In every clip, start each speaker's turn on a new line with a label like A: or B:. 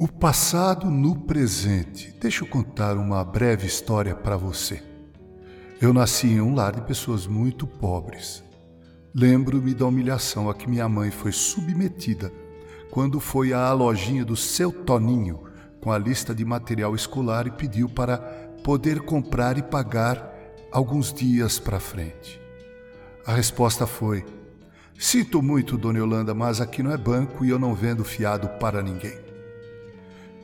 A: O passado no presente. Deixa eu contar uma breve história para você. Eu nasci em um lar de pessoas muito pobres. Lembro-me da humilhação a que minha mãe foi submetida quando foi à lojinha do seu Toninho com a lista de material escolar e pediu para poder comprar e pagar alguns dias para frente. A resposta foi: Sinto muito, dona Yolanda, mas aqui não é banco e eu não vendo fiado para ninguém.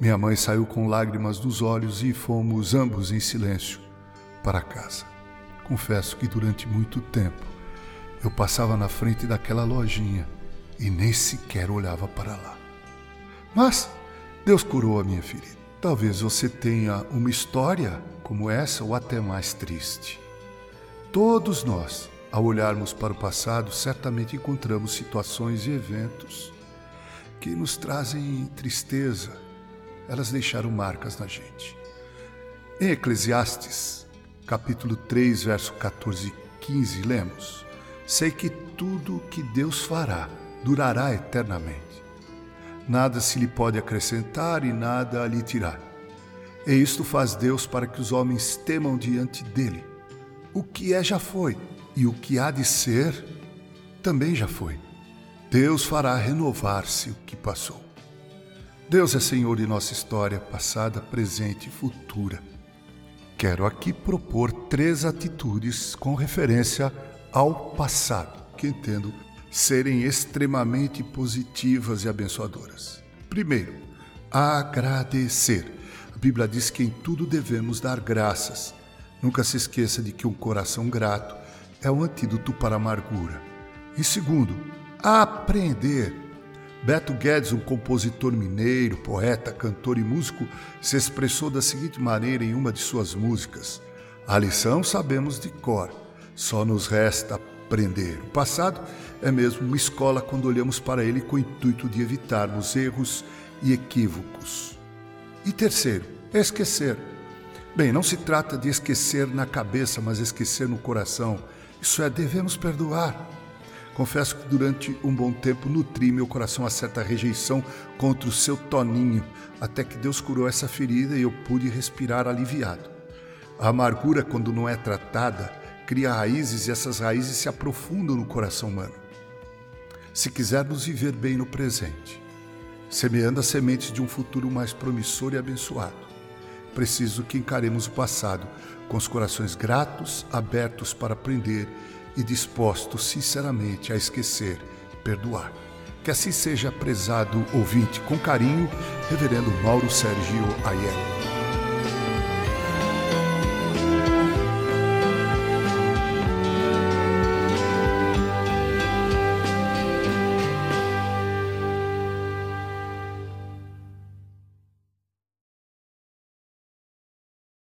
A: Minha mãe saiu com lágrimas nos olhos e fomos ambos em silêncio para casa. Confesso que durante muito tempo eu passava na frente daquela lojinha e nem sequer olhava para lá. Mas Deus curou a minha ferida. Talvez você tenha uma história como essa ou até mais triste. Todos nós, ao olharmos para o passado, certamente encontramos situações e eventos que nos trazem tristeza, elas deixaram marcas na gente. Em Eclesiastes, capítulo 3, verso 14 e 15, lemos: Sei que tudo que Deus fará durará eternamente. Nada se lhe pode acrescentar e nada lhe tirar. E isto faz Deus para que os homens temam diante dele. O que é já foi, e o que há de ser também já foi. Deus fará renovar-se o que passou. Deus é Senhor de nossa história passada, presente e futura. Quero aqui propor três atitudes com referência ao passado, que entendo serem extremamente positivas e abençoadoras. Primeiro, agradecer. A Bíblia diz que em tudo devemos dar graças. Nunca se esqueça de que um coração grato é um antídoto para a amargura. E segundo, aprender. Beto Guedes, um compositor mineiro, poeta, cantor e músico, se expressou da seguinte maneira em uma de suas músicas: A lição sabemos de cor, só nos resta aprender. O passado é mesmo uma escola quando olhamos para ele com o intuito de evitarmos erros e equívocos. E terceiro, esquecer. Bem, não se trata de esquecer na cabeça, mas esquecer no coração. Isso é, devemos perdoar. Confesso que durante um bom tempo nutri meu coração a certa rejeição contra o seu Toninho, até que Deus curou essa ferida e eu pude respirar aliviado. A amargura, quando não é tratada, cria raízes e essas raízes se aprofundam no coração humano. Se quisermos viver bem no presente, semeando as sementes de um futuro mais promissor e abençoado, preciso que encaremos o passado com os corações gratos, abertos para aprender e dispostos sinceramente a esquecer, perdoar. Que assim seja prezado ouvinte com carinho, Reverendo Mauro Sérgio Aiello.